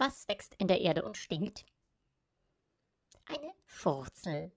Was wächst in der Erde und stinkt? Eine Furzel.